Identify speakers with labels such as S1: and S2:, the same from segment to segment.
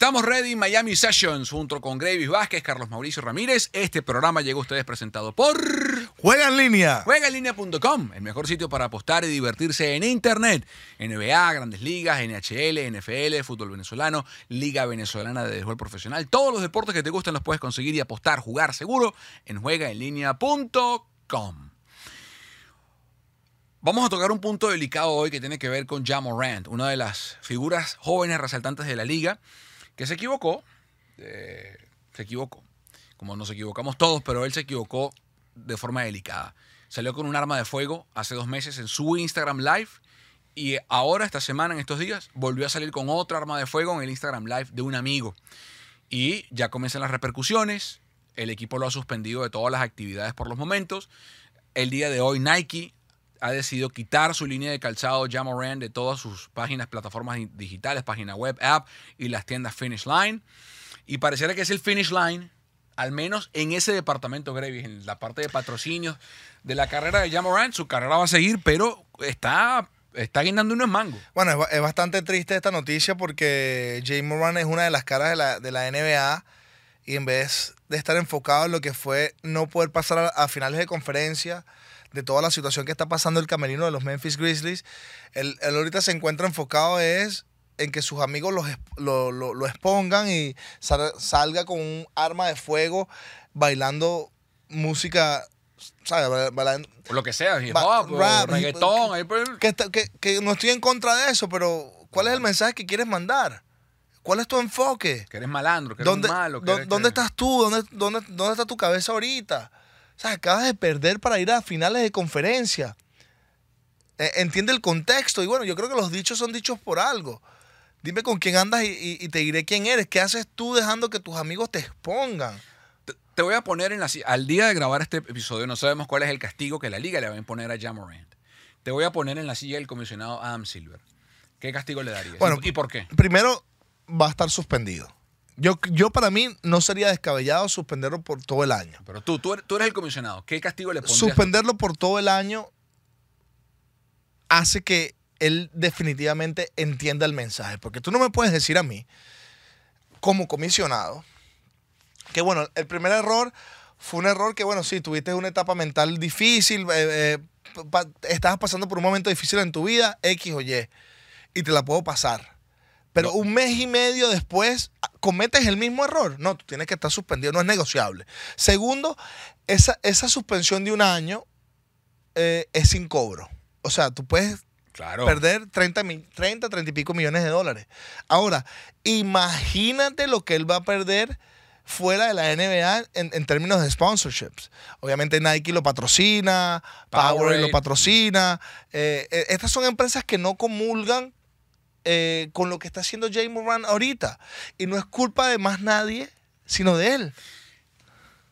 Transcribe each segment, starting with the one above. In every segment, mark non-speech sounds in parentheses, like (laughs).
S1: Estamos ready Miami Sessions junto con Gravis Vázquez, Carlos Mauricio Ramírez. Este programa llega a ustedes presentado por
S2: Juega en línea.
S1: juegaenlinea.com, el mejor sitio para apostar y divertirse en internet. NBA, Grandes Ligas, NHL, NFL, fútbol venezolano, Liga Venezolana de Béisbol Profesional. Todos los deportes que te gustan los puedes conseguir y apostar, jugar seguro en juegaenlinea.com. Vamos a tocar un punto delicado hoy que tiene que ver con Ja Morant, una de las figuras jóvenes resaltantes de la liga, que se equivocó. eh, se equivocó. Como nos equivocamos todos, pero él se equivocó de forma delicada. Salió con un arma de fuego hace dos meses en su Instagram Live y ahora, esta semana, en estos días, volvió a salir con otra arma de fuego en el Instagram Live de un amigo. Y ya comienzan las repercusiones. El equipo lo ha suspendido de todas las actividades por los momentos. El día de hoy Nike ha decidido quitar su línea de calzado Jamoran de todas sus páginas, plataformas digitales, página web, app y las tiendas Finish Line. Y pareciera que es el Finish Line, al menos en ese departamento, Gravis, en la parte de patrocinios de la carrera de Jamoran. Su carrera va a seguir, pero está, está guindando unos mangos.
S2: Bueno, es bastante triste esta noticia porque Jay Moran es una de las caras de la, de la NBA y en vez de estar enfocado en lo que fue no poder pasar a, a finales de conferencia, de toda la situación que está pasando el camerino de los Memphis Grizzlies, él, él ahorita se encuentra enfocado es en que sus amigos los lo, lo- lo expongan y sal- salga con un arma de fuego bailando música, ¿sabes?
S1: O lo que sea, hip hop, o
S2: rap,
S1: reggaetón. ahí pues,
S2: que, está- que- que no estoy en contra de eso, pero ¿cuál es el mensaje que quieres mandar? ¿Cuál es tu enfoque?
S1: que eres malandro, que eres
S2: ¿Dónde,
S1: malo. que
S2: dó-
S1: eres-
S2: ¿dónde
S1: que-
S2: estás tú? ¿Dónde, dónde, ¿Dónde está tu cabeza ahorita? O sea, acabas de perder para ir a finales de conferencia. Eh, entiende el contexto. Y bueno, yo creo que los dichos son dichos por algo. Dime con quién andas y, y- y te diré quién eres. ¿Qué haces tú dejando que tus amigos te expongan?
S1: Te- Te voy a poner en la al día de grabar este episodio, no sabemos cuál es el castigo que la liga le va a imponer a Jamorant. Te voy a poner en la silla del comisionado Adam Silver. ¿Qué castigo le darías?
S2: Bueno,
S1: ¿Y, y por qué?
S2: Primero, va a estar suspendido. Yo, yo para mí no sería descabellado suspenderlo por todo el año.
S1: Pero tú, tú eres, tú eres el comisionado. ¿Qué castigo le pondrías?
S2: suspenderlo por todo el año hace que él definitivamente entienda el mensaje. Porque tú no me puedes decir a mí, como comisionado, que bueno, el primer error fue un error que, bueno, sí, tuviste una etapa mental difícil, eh, eh, pa- estabas pasando por un momento difícil en tu vida, X o Y, y te la puedo pasar. Pero un mes y medio después cometes el mismo error. No, tú tienes que estar suspendido, no es negociable. Segundo, esa, esa suspensión de un año eh, es sin cobro. O sea, tú puedes
S1: Claro.
S2: perder 30, mil- 30, 30 y pico millones de dólares. Ahora, imagínate lo que él va a perder fuera de la NBA en, en términos de sponsorships. Obviamente Nike lo patrocina, Powerade
S1: Powerade.
S2: lo patrocina. eh, eh, estas son empresas que no comulgan eh, con lo que está haciendo Jay Moran ahorita. Y no es culpa de más nadie, sino de él.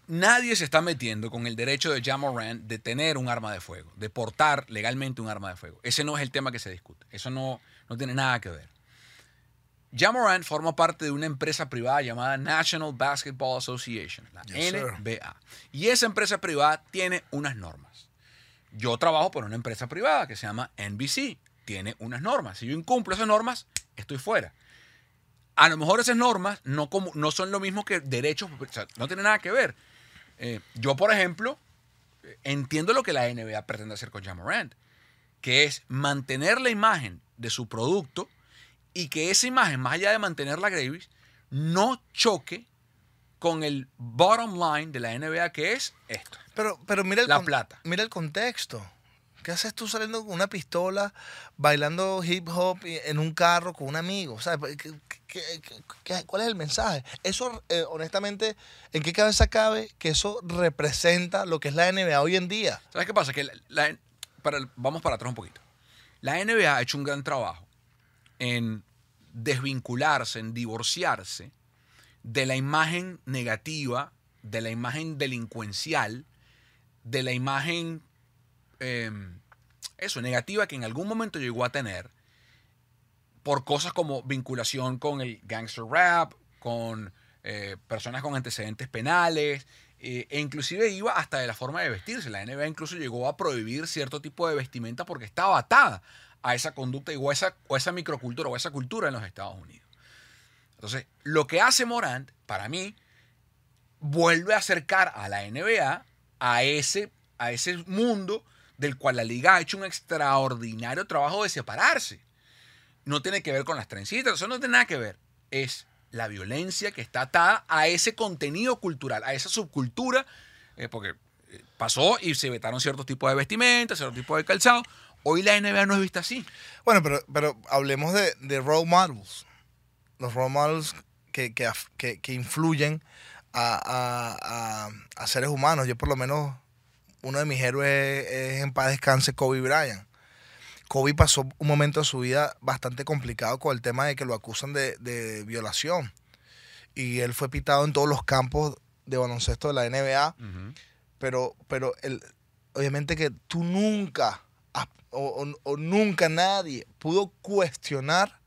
S1: Nadie se está metiendo con el derecho de Jamorant de tener un arma de fuego, de portar legalmente un arma de fuego. Ese no es el tema que se discute. Eso no, no tiene nada que ver. Jamorant forma parte de una empresa privada llamada National Basketball Association, la
S2: Yes, sir.
S1: NBA. Y esa empresa privada tiene unas normas. Yo trabajo por una empresa privada que se llama NBC. Tiene unas normas. Si yo incumplo esas normas, estoy fuera. A lo mejor esas normas no, como, no son lo mismo que derechos, o sea, no tiene nada que ver. Eh, yo, por ejemplo, entiendo lo que la NBA pretende hacer con Jamorant, que es mantener la imagen de su producto y que esa imagen, más allá de mantenerla Gravis, no choque con el bottom line de la NBA, que es esto.
S2: Pero, pero mira, el
S1: La plata.
S2: mira el contexto. ¿Qué haces tú saliendo con una pistola, bailando hip hop en un carro con un amigo? ¿Sabes? ¿Qué- qué- qué- cuál es el mensaje? Eso, eh, honestamente, ¿en qué cabeza cabe que eso representa lo que es la NBA hoy en día?
S1: ¿Sabes qué pasa? Que la- vamos para atrás un poquito. La NBA ha hecho un gran trabajo en desvincularse, en divorciarse de la imagen negativa, de la imagen delincuencial, de la imagen, eh, eso, negativa que en algún momento llegó a tener por cosas como vinculación con el gangster rap, con eh, personas con antecedentes penales eh, e inclusive iba hasta de la forma de vestirse. La NBA incluso llegó a prohibir cierto tipo de vestimenta porque estaba atada a esa conducta o esa, o esa microcultura o esa cultura en los Estados Unidos. Entonces, lo que hace Morant, para mí, vuelve a acercar a la NBA a ese, a ese mundo del cual la liga ha hecho un extraordinario trabajo de separarse. No tiene que ver con las trencitas, eso no tiene nada que ver. Es la violencia que está atada a ese contenido cultural, a esa subcultura, eh, porque eh, pasó y se vetaron ciertos tipos de vestimentas, ciertos tipos de calzado. Hoy la NBA no es vista así.
S2: Bueno, pero, pero hablemos de, de role models. Los role models que, que, que, influyen a, a, a, seres humanos. Yo por lo menos, uno de mis héroes es en paz descanse Kobe Bryant. Kobe pasó un momento de su vida bastante complicado con el tema de que lo acusan de, de violación. Y él fue pitado en todos los campos de baloncesto de la NBA. Uh -huh. Pero, pero el, obviamente que tú nunca, o, o, o nunca nadie pudo cuestionar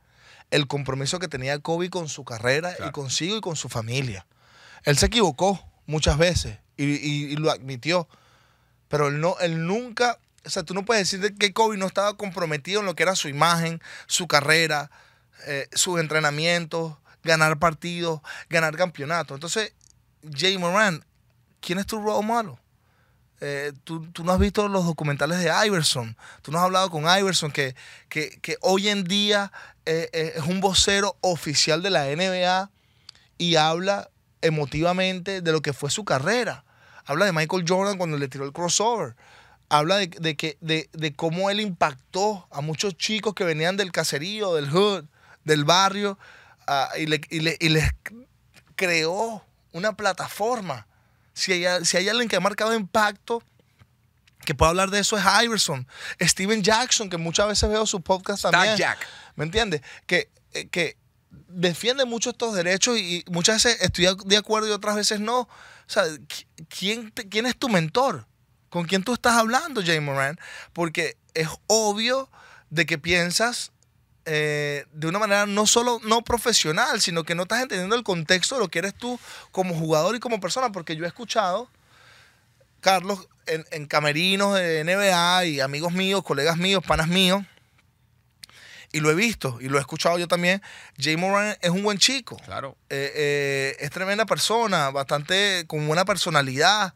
S2: el compromiso que tenía Kobe con su carrera claro. y consigo y con su familia. Él se equivocó muchas veces y, y, y, lo admitió, pero él, no, él nunca, o sea, tú no puedes decir que Kobe no estaba comprometido en lo que era su imagen, su carrera, eh, sus entrenamientos, ganar partidos, ganar campeonatos. Entonces, Jay Moran, ¿quién es tu role model? Eh, tú, tú, no has visto los documentales de Iverson, tú no has hablado con Iverson, que, que, que hoy en día eh, eh, es un vocero oficial de la NBA y habla emotivamente de lo que fue su carrera. Habla de Michael Jordan cuando le tiró el crossover. Habla de, de que, de, de, cómo él impactó a muchos chicos que venían del caserío, del hood, del barrio, uh, y, le, y, le, y les creó una plataforma si hay, si hay alguien que ha marcado impacto, que puede hablar de eso es Iverson. Steven Jackson, que muchas veces veo su podcast también.
S1: Jack.
S2: ¿Me entiendes? Que, eh, que defiende mucho estos derechos y muchas veces estoy de acuerdo y otras veces no. O sea, ¿quién, quién es tu mentor? ¿Con quién tú estás hablando, Jay Moran? Porque es obvio de que piensas eh, de una manera no solo no profesional, sino que no estás entendiendo el contexto de lo que eres tú como jugador y como persona, porque yo he escuchado, Carlos, en, en camerinos de NBA y amigos míos, colegas míos, panas míos, y lo he visto y lo he escuchado yo también. Jay Moran es un buen chico.
S1: Claro.
S2: Eh, eh, es tremenda persona, bastante con buena personalidad.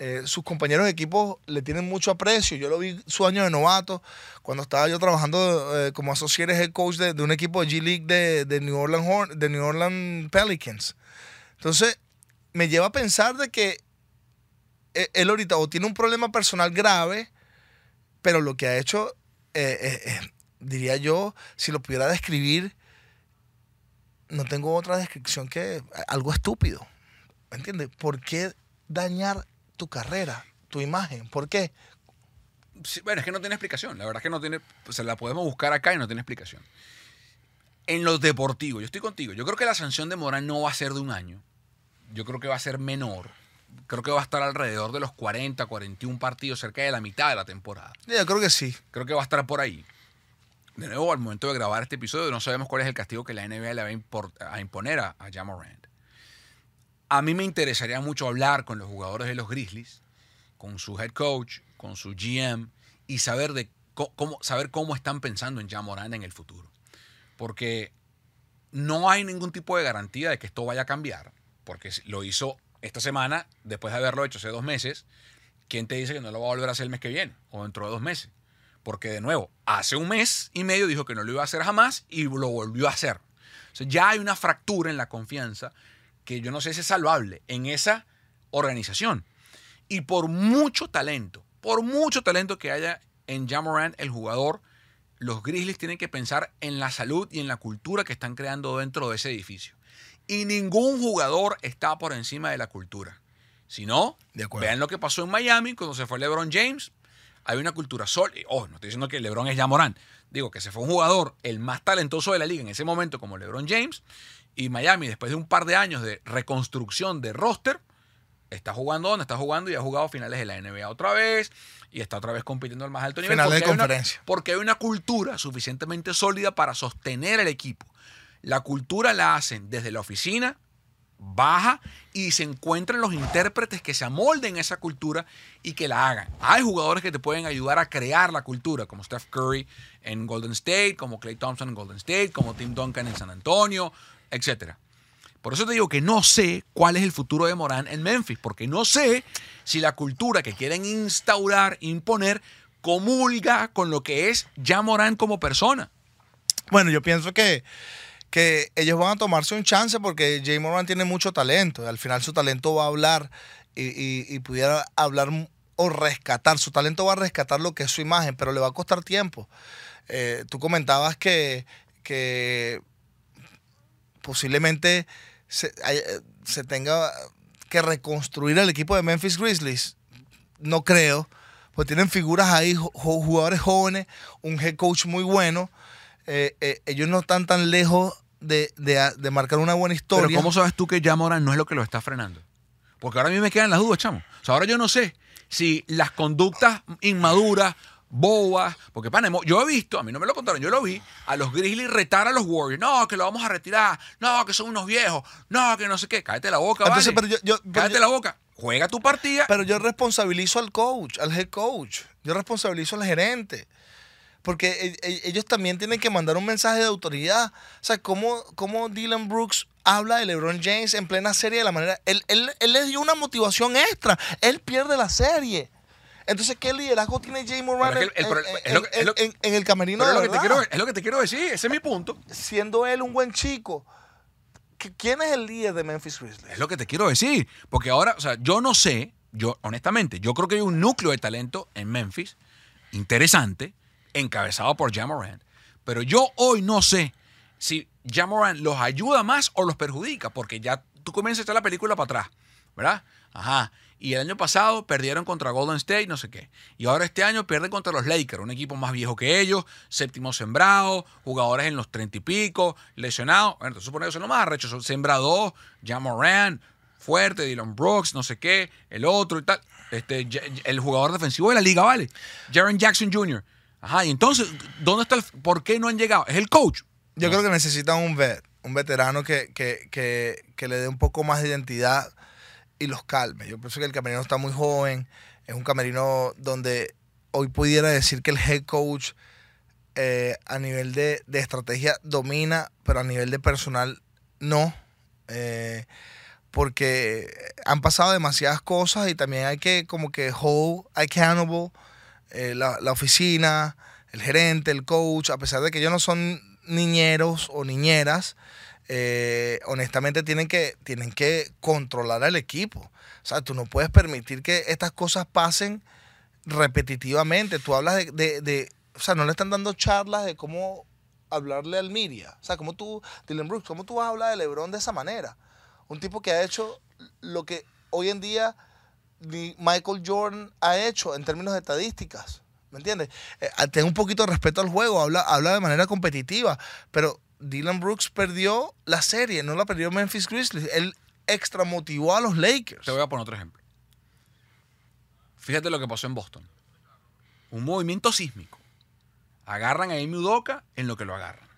S2: Eh, sus compañeros de equipo le tienen mucho aprecio. Yo lo vi su año de novato, cuando estaba yo trabajando eh, como associate head coach de, de, un equipo de G-League de, de, New Orleans Horn, de New Orleans Pelicans. Entonces, me lleva a pensar de que él ahorita o tiene un problema personal grave, pero lo que ha hecho, eh, diría yo, si lo pudiera describir, no tengo otra descripción que algo estúpido. ¿Me entiendes? ¿Por qué dañar tu carrera, tu imagen. ¿Por qué?
S1: Sí, bueno, es que no tiene explicación. La verdad es que no tiene. Se la podemos buscar acá y no tiene explicación. En lo deportivo, yo estoy contigo. Yo creo que la sanción de Morán no va a ser de un año. Yo creo que va a ser menor. Creo que va a estar alrededor de los 40, 41 partidos, cerca de la mitad de la temporada.
S2: Yo creo que sí.
S1: Creo que va a estar por ahí. De nuevo, al momento de grabar este episodio, no sabemos cuál es el castigo que la NBA le va a, imponer a, a Jamorant a mí me interesaría mucho hablar con los jugadores de los Grizzlies, con su head coach, con su GM y saber, de cómo, están pensando en Jamoran en el futuro. Porque no hay ningún tipo de garantía de que esto vaya a cambiar, porque lo hizo esta semana, después de haberlo hecho hace dos meses, ¿quién te dice que no lo va a volver a hacer el mes que viene o dentro de dos meses? Porque de nuevo, hace un mes y medio dijo que no lo iba a hacer jamás y lo volvió a hacer. O sea, ya hay una fractura en la confianza que yo no sé si es salvable en esa organización. Y por mucho talento, por mucho talento que haya en Jamoran, el jugador, los Grizzlies tienen que pensar en la salud y en la cultura que están creando dentro de ese edificio. Y ningún jugador está por encima de la cultura. Si no, vean lo que pasó en Miami cuando se fue LeBron James. Hay una cultura sólida. Oh, no estoy diciendo que LeBron es Jamoran. Digo que se fue un jugador, el más talentoso de la liga en ese momento, como LeBron James y Miami, después de un par de años de reconstrucción de roster, está jugando donde está jugando y ha jugado finales de la NBA otra vez y está otra vez compitiendo al más alto nivel.
S2: Finales de conferencia.
S1: Una, porque hay una cultura suficientemente sólida para sostener el equipo. La cultura la hacen desde la oficina, baja y se encuentren los intérpretes que se amolden esa cultura y que la hagan. Hay jugadores que te pueden ayudar a crear la cultura, como Steph Curry en Golden State, como Clay Thompson en Golden State, como Tim Duncan en San Antonio, etc. Por eso te digo que no sé cuál es el futuro de Morán en Memphis, porque no sé si la cultura que quieren instaurar, imponer, comulga con lo que es ya Morán como persona.
S2: Bueno, yo pienso que que ellos van a tomarse un chance porque Jay Moran tiene mucho talento. Al final su talento va a hablar y, pudiera hablar o rescatar. Su talento va a rescatar lo que es su imagen, pero le va a costar tiempo. Eh, tú comentabas que, que posiblemente se, eh, se, tenga que reconstruir el equipo de Memphis Grizzlies. No creo, pues tienen figuras ahí, jugadores jóvenes, un head coach muy bueno eh, eh, ellos no están tan lejos de, de, marcar una buena historia.
S1: Pero ¿cómo sabes tú que ya no es lo que lo está frenando? Porque ahora a mí me quedan las dudas, chamo. O sea, ahora yo no sé si las conductas inmaduras, bobas, porque panemo, yo he visto, a mí no me lo contaron, yo lo vi, a los Grizzlies retar a los Warriors, no, que lo vamos a retirar, no, que son unos viejos, no, que no sé qué, cállate la boca, Entonces, pero yo, cállate la boca, juega tu partida.
S2: Pero yo responsabilizo al coach, al head coach, yo responsabilizo al gerente porque e, e, ellos también tienen que mandar un mensaje de autoridad. O sea, ¿cómo, cómo Dylan Brooks habla de LeBron James en plena serie de la manera... Él, él, él le dio una motivación extra. Él pierde la serie. Entonces, ¿qué liderazgo tiene Jay Moran en, el camerino
S1: de es lo, que te quiero, es lo que te quiero decir, ese es mi punto.
S2: Siendo él un buen chico, ¿quién es el líder de Memphis Grizzlies?
S1: Es lo que te quiero decir, porque ahora, o sea, yo no sé, yo honestamente, yo creo que hay un núcleo de talento en Memphis interesante, encabezado por Jamoran. Pero yo hoy no sé si Jamoran los ayuda más o los perjudica, porque ya tú comienzas a echar la película para atrás, ¿verdad? Ajá. Y el año pasado perdieron contra Golden State, no sé qué. Y ahora este año pierden contra los Lakers, un equipo más viejo que ellos, séptimo sembrado, jugadores en los treinta y pico, lesionados. Bueno, entonces supone que son los más arrechos. Son sembrados, Jamoran, fuerte, Dylan Brooks, no sé qué, el otro y tal. Este, el jugador defensivo de la liga, ¿vale? Jaron Jackson Jr. Ajá, y entonces, ¿dónde está el, ¿por qué no han llegado? ¿Es el coach?
S2: Yo creo que necesitan un vet, un veterano que, que, le dé un poco más de identidad y los calme. Yo pienso que el camerino está muy joven, es un camerino donde hoy pudiera decir que el head coach eh, a nivel de, estrategia domina, pero a nivel de personal no. Eh, porque han pasado demasiadas cosas y también hay que como que hold accountable eh, la, oficina, el gerente, el coach, a pesar de que ellos no son niñeros o niñeras, eh, honestamente tienen que, tienen que controlar al equipo. O sea, tú no puedes permitir que estas cosas pasen repetitivamente. Tú hablas de, de, o sea, no le están dando charlas de cómo hablarle al Miria. O sea, como tú, Dylan Brooks, ¿cómo tú vas a hablar de LeBron de esa manera? Un tipo que ha hecho lo que hoy en día Michael Jordan ha hecho en términos de estadísticas. ¿Me entiendes? Eh, ten un poquito de respeto al juego, habla, habla de manera competitiva, pero Dylan Brooks perdió la serie, no la perdió Memphis Grizzlies. Él extra motivó a los Lakers.
S1: Te voy a poner otro ejemplo. Fíjate lo que pasó en Boston. Un movimiento sísmico. Agarran a Amy Udoka en lo que lo agarran.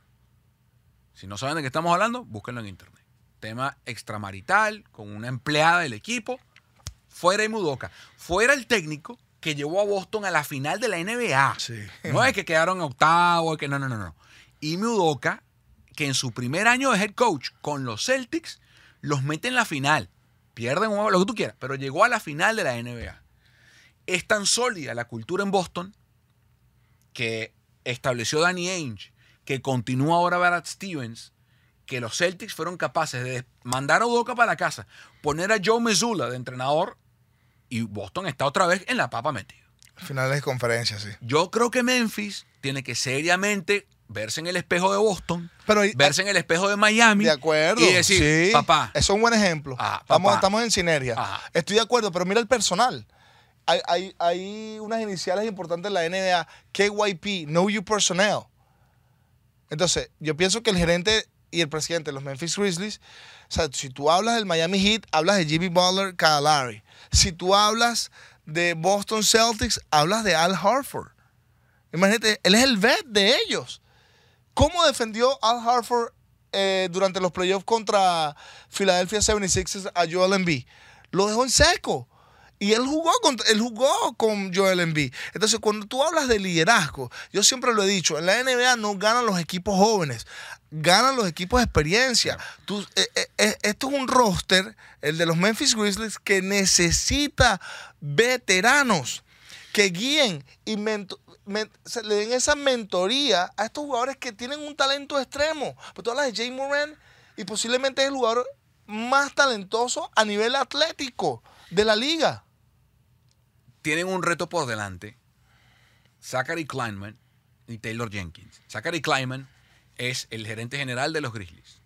S1: Si no saben de qué estamos hablando, búsquenlo en internet. Tema extramarital con una empleada del equipo fuera Mudoka, fuera el técnico que llevó a Boston a la final de la NBA. No es que quedaron octavo, que no, no, no, no. Y Mudoka, que en su primer año de head coach con los Celtics, los mete en la final. Pierden lo que tú quieras, pero llegó a la final de la NBA. Es tan sólida la cultura en Boston que estableció Danny Ainge, que continúa ahora Brad Stevens, que los Celtics fueron capaces de mandar a Udoka para la casa, poner a Joe Mesula de entrenador y Boston está otra vez en la papa metido.
S2: Finales de conferencia, sí.
S1: Yo creo que Memphis tiene que seriamente verse en el espejo de Boston, verse en el espejo de Miami.
S2: De acuerdo.
S1: Y decir, papá.
S2: Eso es un buen ejemplo. Ah, estamos, en sinergia. Estoy de acuerdo, pero mira el personal. Hay, hay, unas iniciales importantes en la NBA, KYP, Know You Personnel. Entonces, yo pienso que el gerente y el presidente de los Memphis Grizzlies, o sea, si tú hablas del Miami Heat, hablas de Jimmy Butler, Kyle si tú hablas de Boston Celtics, hablas de Al Harford. Imagínate, él es el vet de ellos. ¿Cómo defendió Al Harford eh, durante los playoffs contra Philadelphia 76ers a Joel Embiid. Lo dejó en seco. Y él jugó, con, él jugó con Joel Embiid. Entonces, cuando tú hablas de liderazgo, yo siempre lo he dicho, en la NBA no ganan los equipos jóvenes, ganan los equipos de experiencia. Tú, eh, eh, eh, esto es un roster, el de los Memphis Grizzlies, que necesita veteranos que guíen y se le den esa mentoría a estos jugadores que tienen un talento extremo. Pues tú hablas de Jay Moran y posiblemente es el jugador más talentoso a nivel atlético de la liga
S1: tienen un reto por delante. Zachary Kleinman y Taylor Jenkins. Zachary Kleinman es el gerente general de los Grizzlies.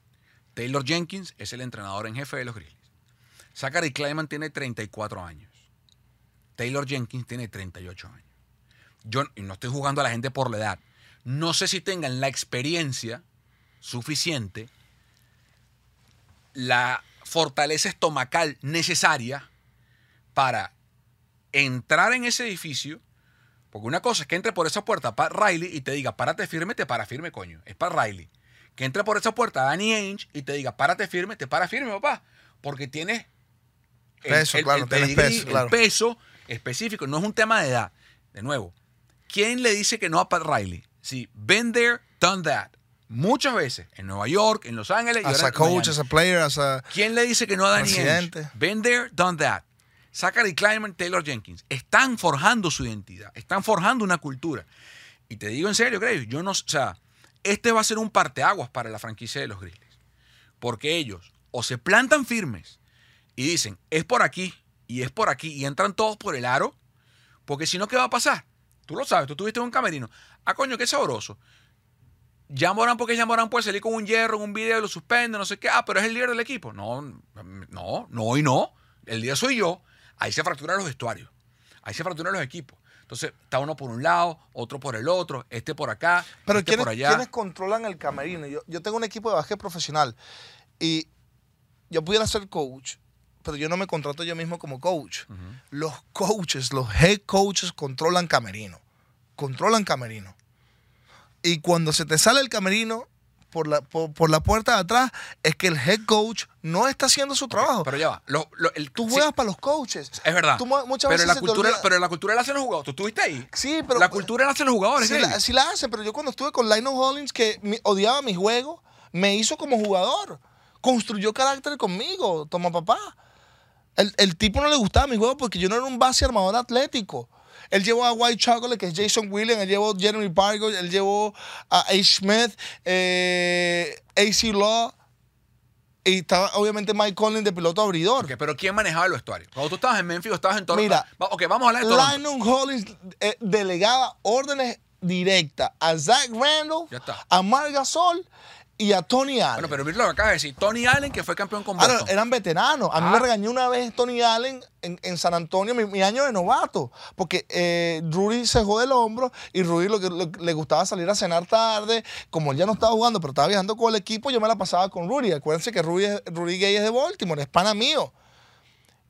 S1: Taylor Jenkins es el entrenador en jefe de los Grizzlies. Zachary Kleinman tiene 34 años. Taylor Jenkins tiene 38 años. Yo no estoy jugando a la gente por la edad. No sé si tengan la experiencia suficiente, la fortaleza estomacal necesaria para entrar en ese edificio, porque una cosa es que entre por esa puerta para Riley y te diga, párate firme, te para firme, coño. Es para Riley. Que entre por esa puerta Danny Ainge y te diga, párate firme, te para firme, papá. Porque tienes
S2: peso, claro,
S1: el, peso, específico. No es un tema de edad. De nuevo, ¿quién le dice que no a Pat Riley? Sí, been there, done that. Muchas veces, en Nueva York, en Los Ángeles.
S2: As a coach, as a player, as a
S1: ¿Quién le dice que no a Danny Ainge? Been there, done that. Zachary Kleiman, Taylor Jenkins, están forjando su identidad, están forjando una cultura. Y te digo en serio, Graves, yo no, o sea, este va a ser un parteaguas para la franquicia de los Grizzlies. Porque ellos o se plantan firmes y dicen, es por aquí y es por aquí y entran todos por el aro, porque si no, ¿qué va a pasar? Tú lo sabes, tú tuviste un camerino. Ah, coño, qué sabroso. Ya Morán, porque ya Morán puede salir con un hierro en un video lo suspende, no sé qué. Ah, pero es el líder del equipo. No, no, no y no. El líder soy yo. Ahí se fracturan los vestuarios. Ahí se fracturan los equipos. Entonces, está uno por un lado, otro por el otro, este por acá,
S2: Pero
S1: este
S2: por allá. ¿quiénes controlan el camerino? Yo, tengo un equipo de básquet profesional y yo pudiera ser coach, pero yo no me contrato yo mismo como coach. Los coaches, los head coaches controlan camerino. Controlan camerino. Y cuando se te sale el camerino, por la, por, la puerta de atrás es que el head coach no está haciendo su trabajo.
S1: Pero ya va.
S2: tú juegas para los coaches.
S1: Es verdad. pero, la cultura, pero la cultura la hacen los jugadores. ¿Tú estuviste ahí?
S2: Sí, pero.
S1: La cultura la hacen los jugadores.
S2: Sí, la, sí la hacen, pero yo cuando estuve con Lionel Hollins, que odiaba mi juego, me hizo como jugador. Construyó carácter conmigo, toma papá. El, el tipo no le gustaba mi juego porque yo no era un base armador atlético. Él llevó a White Chocolate, que es Jason Williams, él llevó a Jeremy Parker, él llevó a A. Smith, eh, AC Law. Y estaba obviamente Mike Collins de piloto abridor.
S1: pero ¿quién manejaba el vestuario? Cuando tú estabas en Memphis o estabas en Toronto.
S2: Mira,
S1: ok, vamos a hablar de Toronto.
S2: Lionel Hollins eh, delegaba órdenes directas a Zach Randall, a Marc Gasol y a Tony Allen.
S1: Bueno, pero mira lo que acaba de decir. Tony Allen, que fue campeón con Boston.
S2: eran veteranos. A mí me ah. regañó una vez Tony Allen en, San Antonio, mi, año de novato. Porque eh, Rudy se jode el hombro y Rudy lo que le gustaba salir a cenar tarde. Como él ya no estaba jugando, pero estaba viajando con el equipo, yo me la pasaba con Rudy. Acuérdense que Rudy, Rudy Gay es de Baltimore, es pana mío.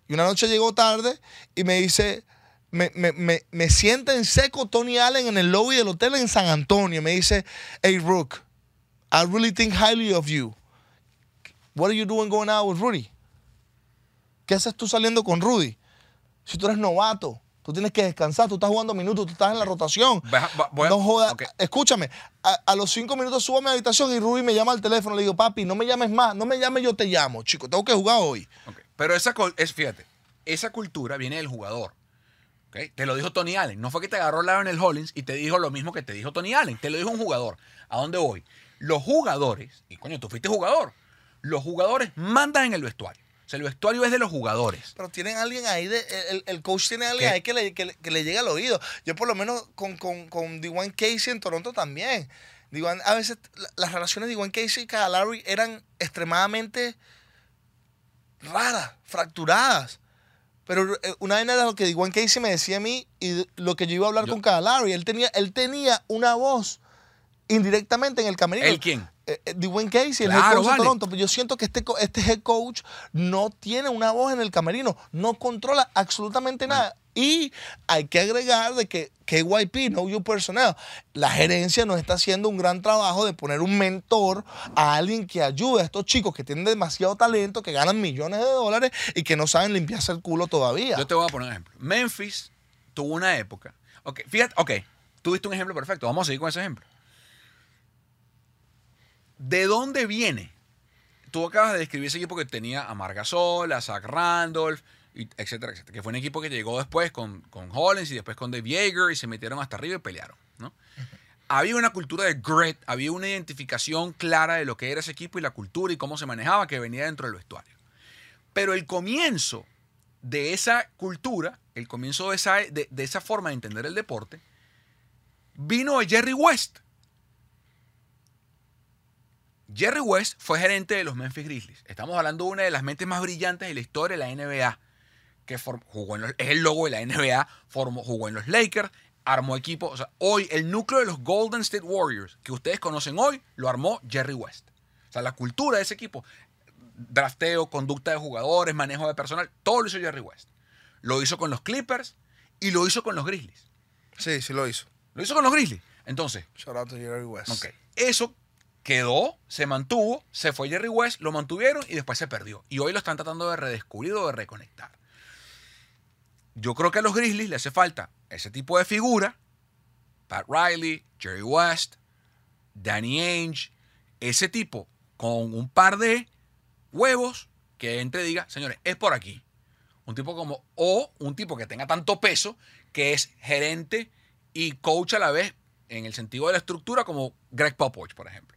S2: Y una noche llegó tarde y me dice, me, me, sienta en seco Tony Allen en el lobby del hotel en San Antonio. Me dice, hey, Rook, I really think highly of you. What are you doing going out with Rudy? ¿Qué haces tú saliendo con Rudy? Si tú eres novato, tú tienes que descansar, tú estás jugando minutos, tú estás en la rotación. no jodas. Escúchame, a, los cinco minutos subo a mi habitación y Rudy me llama al teléfono. Le digo, papi, no me llames más, no me llames, yo te llamo, chico, tengo que jugar hoy.
S1: Pero esa, es, fíjate, esa cultura viene del jugador. Te lo dijo Tony Allen. No fue que te agarró el Hollins y te dijo lo mismo que te dijo Tony Allen. Te lo dijo un jugador. ¿A dónde voy? Los jugadores, y coño, tú fuiste jugador, los jugadores mandan en el vestuario. O sea, el vestuario es de los jugadores.
S2: Pero tienen alguien ahí, de, el, coach tiene alguien ahí que le, que, llegue al oído. Yo por lo menos con, con, con Dwayne Casey en Toronto también. a veces las relaciones de Dwayne Casey y Cagalari eran extremadamente raras, fracturadas. Pero eh, una vez era lo que Dwayne Casey me decía a mí y lo que yo iba a hablar con Cagalari. Él tenía, él tenía una voz indirectamente en el camerino.
S1: ¿El quién?
S2: Eh, eh, Dwayne Casey, el head coach de Toronto. Pero yo siento que este, este head coach no tiene una voz en el camerino, no controla absolutamente nada. Y hay que agregar de que KYP, No You Personnel, la gerencia no está haciendo un gran trabajo de poner un mentor a alguien que ayude a estos chicos que tienen demasiado talento, que ganan millones de dólares y que no saben limpiarse el culo todavía.
S1: Yo te voy a poner un ejemplo. Memphis tuvo una época. Ok, fíjate, ok, tuviste un ejemplo perfecto. Vamos a seguir con ese ejemplo. ¿De dónde viene? Tú acabas de describir ese equipo que tenía a Margasol, a Zach Randolph, etcétera, etcétera. Que fue un equipo que llegó después con, con Hollins y después con Dave Yeager y se metieron hasta arriba y pelearon. ¿no? Había una cultura de grit, había una identificación clara de lo que era ese equipo y la cultura y cómo se manejaba que venía dentro del vestuario. Pero el comienzo de esa cultura, el comienzo de esa, de, de esa forma de entender el deporte, vino de Jerry West. Jerry West fue gerente de los Memphis Grizzlies. Estamos hablando de una de las mentes más brillantes de la historia de la NBA, que jugó en los, es el logo de la NBA, formó, jugó en los Lakers, armó equipo. O sea, hoy el núcleo de los Golden State Warriors, que ustedes conocen hoy, lo armó Jerry West. O sea, la cultura de ese equipo, drafteo, conducta de jugadores, manejo de personal, todo lo hizo Jerry West. Lo hizo con los Clippers y lo hizo con los Grizzlies.
S2: Sí, sí lo hizo.
S1: Lo hizo con los Grizzlies. Entonces.
S2: Shout out to Jerry West.
S1: Ok. Eso quedó, se mantuvo, se fue Jerry West, lo mantuvieron y después se perdió. Y hoy lo están tratando de redescubrir o de reconectar. Yo creo que a los Grizzlies le hace falta ese tipo de figura. Pat Riley, Jerry West, Danny Ainge, ese tipo con un par de huevos que entre diga, señores, es por aquí. Un tipo como, o un tipo que tenga tanto peso que es gerente y coach a la vez en el sentido de la estructura como Greg Popovich, por ejemplo.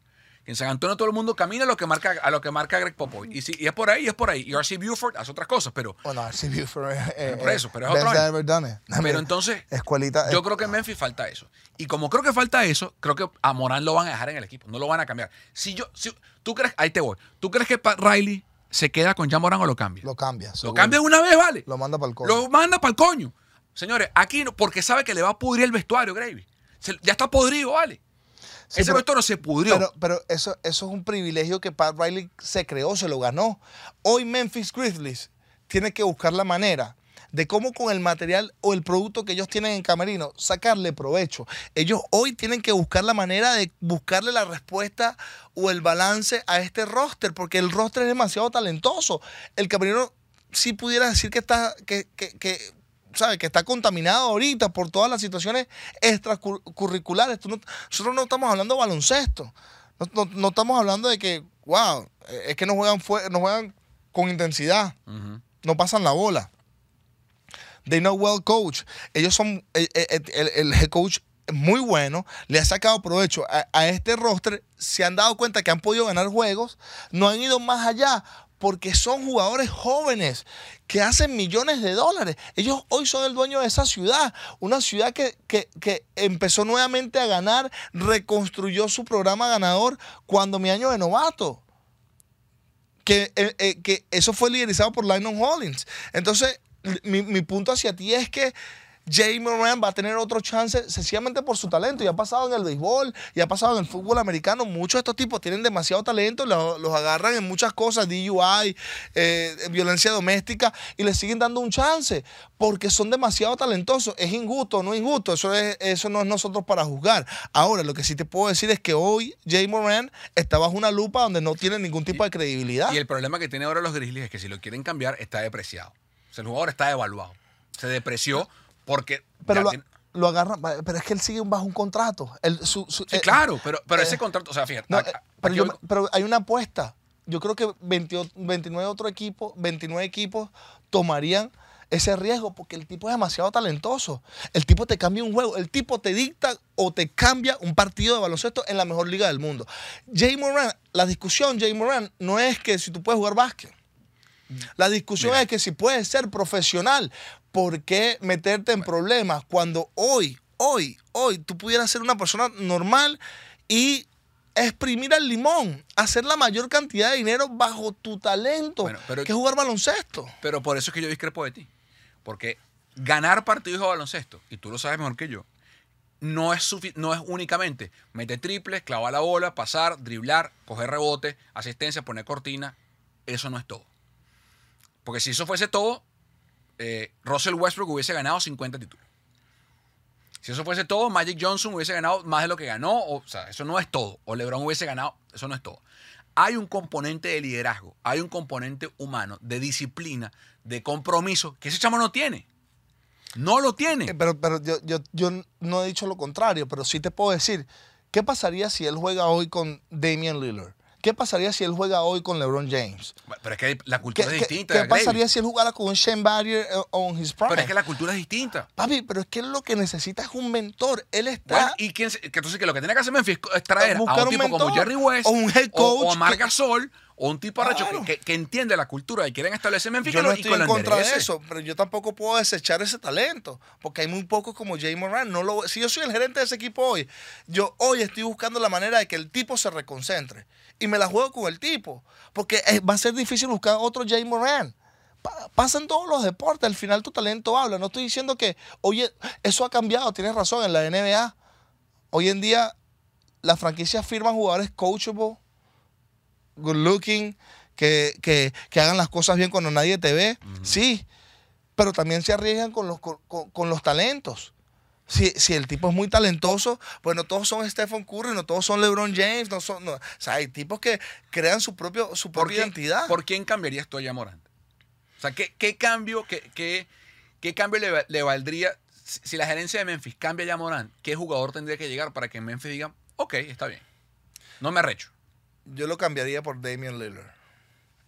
S1: En San Antonio todo el mundo camina a lo que marca, a lo que marca Greg Popovich. Y, si, y es por ahí, es por ahí. Y R.C. Buford hace otras cosas, pero...
S2: Bueno, R.C. Buford es... Eh,
S1: por eso, pero es otro año. (laughs) Pero entonces,
S2: Escuelita,
S1: yo creo que en Memphis falta eso. Y como creo que falta eso, creo que a Morán lo van a dejar en el equipo. No lo van a cambiar. Si yo... Si, ¿Tú crees... Ahí te voy. ¿Tú crees que Pat Riley se queda con Jan Morán o lo cambia?
S2: Lo cambia.
S1: Lo cambia una vez, ¿vale?
S2: Lo manda para el coño.
S1: Lo manda para el coño. Señores, aquí no, porque sabe que le va a pudrir el vestuario, Gravy. Se, ya está podrido, ¿vale?
S2: Sí,
S1: Ese
S2: pero-
S1: vestuario se pudrió.
S2: Pero, pero eso, eso es un privilegio que Pat Riley se creó, se lo ganó. Hoy Memphis Grizzlies tiene que buscar la manera de cómo con el material o el producto que ellos tienen en Camerino sacarle provecho. Ellos hoy tienen que buscar la manera de buscarle la respuesta o el balance a este roster, porque el roster es demasiado talentoso. El Camerino sí pudiera decir que está, que, que, que, ¿sabe? que está contaminado ahorita por todas las situaciones extracurriculares. No- nosotros no estamos hablando de baloncesto. No, no- no estamos hablando de que, wow, eh, es que no juegan, no juegan con intensidad. No pasan la bola. They know well coach. Ellos son, el, el- el- el head coach muy bueno, le ha sacado provecho a, a este roster, se han dado cuenta que han podido ganar juegos, no han ido más allá porque son jugadores jóvenes que hacen millones de dólares. Ellos hoy son el dueño de esa ciudad, una ciudad que, que- que empezó nuevamente a ganar, reconstruyó su programa ganador cuando mi año de novato que, eh, eh, que eso fue liderizado por Lionel Hollins. Entonces, mi, mi punto hacia ti es que Jay Moran va a tener otro chance sencillamente por su talento. Y ha pasado en el béisbol, y ha pasado en el fútbol americano. Muchos de estos tipos tienen demasiado talento, lo- los, agarran en muchas cosas, DUI, eh, violencia doméstica, y les siguen dando un chance porque son demasiado talentosos. Es injusto no injusto, eso, es, eso no es nosotros para juzgar. Ahora, lo que sí te puedo decir es que hoy Jay Moran está bajo una lupa donde no tiene ningún tipo de credibilidad.
S1: Y el problema que tiene ahora los Grizzlies es que si lo quieren cambiar, está depreciado. El jugador está devaluado. Se depreció porque.
S2: Pero lo,
S1: tiene-
S2: lo agarran, pero es que él sigue bajo un contrato. Él- su- su-
S1: sí,
S2: eh,
S1: claro, pero, pero
S2: eh,
S1: ese contrato. O sea, fíjate.
S2: no, eh, pero, yo- hay una apuesta. Yo creo que 20 29 otro equipo, 29 equipos tomarían ese riesgo porque el tipo es demasiado talentoso. El tipo te cambia un juego, el tipo te dicta o te cambia un partido de baloncesto en la mejor liga del mundo. Jay Moran, la discusión, Jay Moran, no es que si tú puedes jugar básquet. La discusión
S1: Mira.
S2: es que si puedes ser profesional, ¿por qué meterte en problemas cuando hoy, hoy, hoy tú pudieras ser una persona normal y exprimir el limón, hacer la mayor cantidad de dinero bajo tu talento,
S1: Bueno, pero-
S2: que es jugar baloncesto?
S1: Pero por eso es que yo discrepo de ti. Porque ganar partidos de baloncesto, y tú lo sabes mejor que yo, no es, no es únicamente meter triples, clavar la bola, pasar, driblar, coger rebote, asistencia, poner cortina. Eso no es todo. Porque si eso fuese todo, eh, Russell Westbrook hubiese ganado 50 títulos. Si eso fuese todo, Magic Johnson hubiese ganado más de lo que ganó. O, sea, eso no es todo. O LeBron hubiese ganado, eso no es todo. Hay un componente de liderazgo, hay un componente humano, de disciplina, de compromiso, que ese chamo no tiene. No lo tiene.
S2: Eh, Pero, pero yo, yo, yo no he dicho lo contrario, pero sí te puedo decir, ¿qué pasaría si él juega hoy con Damian Lillard? ¿Qué pasaría si él juega hoy con LeBron James?
S1: Pero es que la
S2: ¿Qué,
S1: cultura es distinta.
S2: qué pasaría si él jugara con un Shane Barrier eh, on his prime?
S1: Pero es que la cultura es distinta.
S2: Papi, pero es que él lo que necesita es un mentor. Él está...
S1: Bueno, y quién, entonces que lo que tiene que hacer Memphis es traer a un
S2: un
S1: tipo como Jerry West
S2: o un head
S1: o- o,
S2: coach
S1: a Marc
S2: que-
S1: Gasol o un tipo arrecho
S2: Claro.
S1: que, que- entiende la cultura y quieren establecer Memphis
S2: Yo
S1: que
S2: no estoy en contra de eso, pero yo tampoco puedo desechar ese talento, porque hay muy pocos como Jay Moran. No lo, si yo soy el gerente de ese equipo hoy, yo hoy estoy buscando la manera de que el tipo se reconcentre y me la juego con el tipo, porque eh, va a ser difícil buscar otro Jay Moran. Pa- Pasa en todos los deportes, al final tu talento habla. No estoy diciendo que, oye, eso ha cambiado, tienes razón, en la NBA. Hoy en día las franquicias firman jugadores coachable, good looking, que, que- que hagan las cosas bien cuando nadie te ve. Sí, pero también se arriesgan con los, con, con- los talentos. Si, si el tipo es muy talentoso, pues no todos son Stephen Curry, no todos son LeBron James, no son, no- o sea, hay tipos que crean su, propio, su
S1: ¿Por,
S2: propia
S1: quién,
S2: identidad.
S1: ¿Por quién cambiarías tú a Morant? O sea, ¿qué, qué cambio, qué, qué- qué cambio le, va- le valdría si, si la gerencia de Memphis cambia a Morant? ¿Qué jugador tendría que llegar para que Memphis diga, ok, está bien? No me arrecho.
S2: Yo lo cambiaría por Damian Lillard.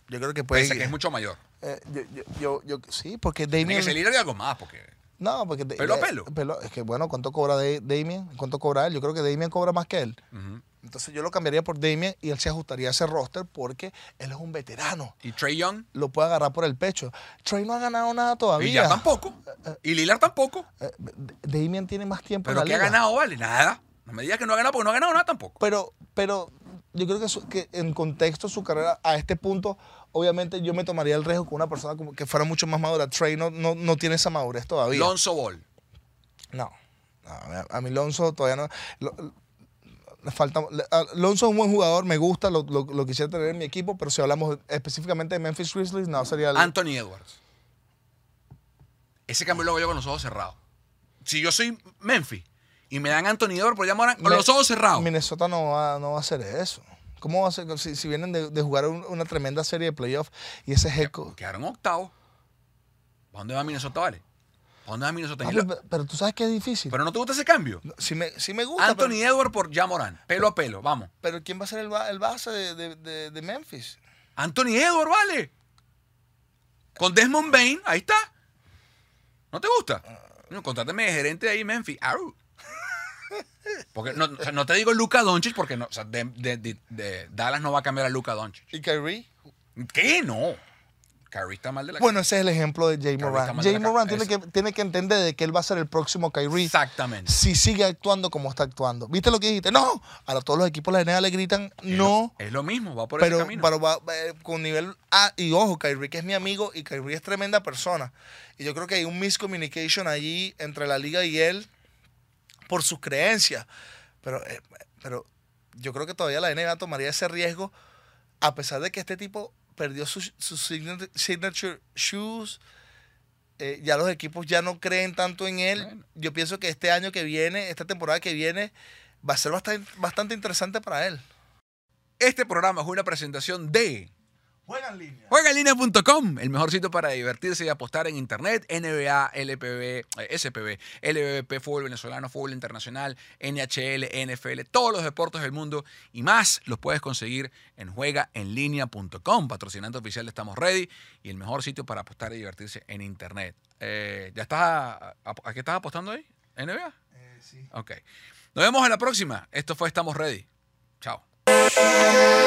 S2: Yo creo que puede...
S1: Pese que es mucho mayor.
S2: eh, yo, yo, yo- yo- sí, porque
S1: Tiene
S2: Damian...
S1: que ser líder de algo más, porque...
S2: No, porque...
S1: Pelo a
S2: de-
S1: pelo.
S2: Es que, bueno, ¿cuánto cobra de, Damian? ¿Cuánto cobra él? Yo creo que Damian cobra más que él. Entonces yo lo cambiaría por Damian y él se ajustaría a ese roster porque él es un veterano.
S1: Y Trey Young,
S2: Lo puede agarrar por el pecho. Trey no ha ganado nada
S1: y
S2: todavía.
S1: ya tampoco. Y Lillard tampoco.
S2: Eh, D- Damian tiene más tiempo
S1: Pero
S2: en
S1: ¿qué
S2: la
S1: ha
S2: liga.
S1: ganado, vale? Nada. No me digas que no ha ganado porque no ha ganado nada tampoco.
S2: Pero, pero yo creo que, su- que en contexto su carrera a este punto, obviamente yo me tomaría el riesgo con una persona como que fuera mucho más madura. Trey no, no, no tiene esa madurez todavía.
S1: Lonzo Ball.
S2: No. No, a mí- Lonzo todavía no. lo- le falta, Lonzo es un buen jugador, me gusta, lo, lo- lo quisiera tener en mi equipo, pero si hablamos específicamente de Memphis Grizzlies, no, sería el,
S1: Anthony Edwards. Ese cambio lo hago yo con los ojos cerrados. Si yo soy Memphis y me dan Anthony Edwards por llamar con los ojos cerrados.
S2: Minnesota no va, no va a hacer eso. ¿Cómo va a ser? Si, si vienen de, de jugar un- una tremenda serie de playoffs y ese coach-
S1: Quedaron octavos. ¿Para dónde va Minnesota, vale? ¿Para dónde va Minnesota?
S2: Pe- pero tú sabes que es difícil.
S1: Pero no te gusta ese cambio.
S2: si, me, si me gusta,
S1: Anthony
S2: pero,
S1: Edwards por Jamoran. Pelo a pelo, vamos.
S2: pero ¿quién va a ser el, ba- el base de, de- de- de Memphis?
S1: Anthony Edwards, vale. Con Desmond Bain, ahí está. ¿No te gusta? No, contrátame de gerente de ahí Memphis. Au. Porque no, o sea, no te digo Luca Doncic porque no, o sea, de, de- de- de Dallas no va a cambiar a Luca Doncic.
S2: ¿Y Kyrie?
S1: ¿Qué? No. Kyrie está mal de la
S2: Bueno, ese es el ejemplo de Jay
S1: Kyrie está
S2: Moran.
S1: mal de
S2: Jay
S1: la
S2: Moran
S1: cabeza.
S2: tiene que, tiene que entender de que él va a ser el próximo Kyrie
S1: Exactamente.
S2: si sigue actuando como está actuando. ¿Viste lo que dijiste? No. Ahora todos los equipos de la NBA le gritan no.
S1: Es lo mismo, va por ese
S2: Pero,
S1: camino.
S2: pero va, eh, con nivel A. Y ojo, Kyrie, que es mi amigo y Kyrie es tremenda persona. Y yo creo que hay un miscommunication allí entre la liga y él por sus creencias. Pero, eh, pero yo creo que todavía la NBA tomaría ese riesgo a pesar de que este tipo perdió sus su signature, shoes. eh, ya los equipos ya no creen tanto en él.
S1: Bueno.
S2: Yo pienso que este año que viene, esta temporada que viene, va a ser bastante, bastante interesante para él.
S1: Este programa es una presentación de
S2: Juega en línea.
S1: Juegaenlinea.com, el mejor sitio para divertirse y apostar en internet. NBA, LPB, eh, SPB, LBBP, fútbol venezolano, fútbol internacional, NHL, NFL, todos los deportes del mundo y más los puedes conseguir en juegaenlinea.com, patrocinante oficial de Estamos Ready y el mejor sitio para apostar y divertirse en internet. Eh, ¿Ya estás a, a- a qué estás apostando ahí? ¿NBA?
S2: sí.
S1: Ok. Nos vemos en la próxima. Esto fue Estamos Ready. Chao.
S3: Proibido.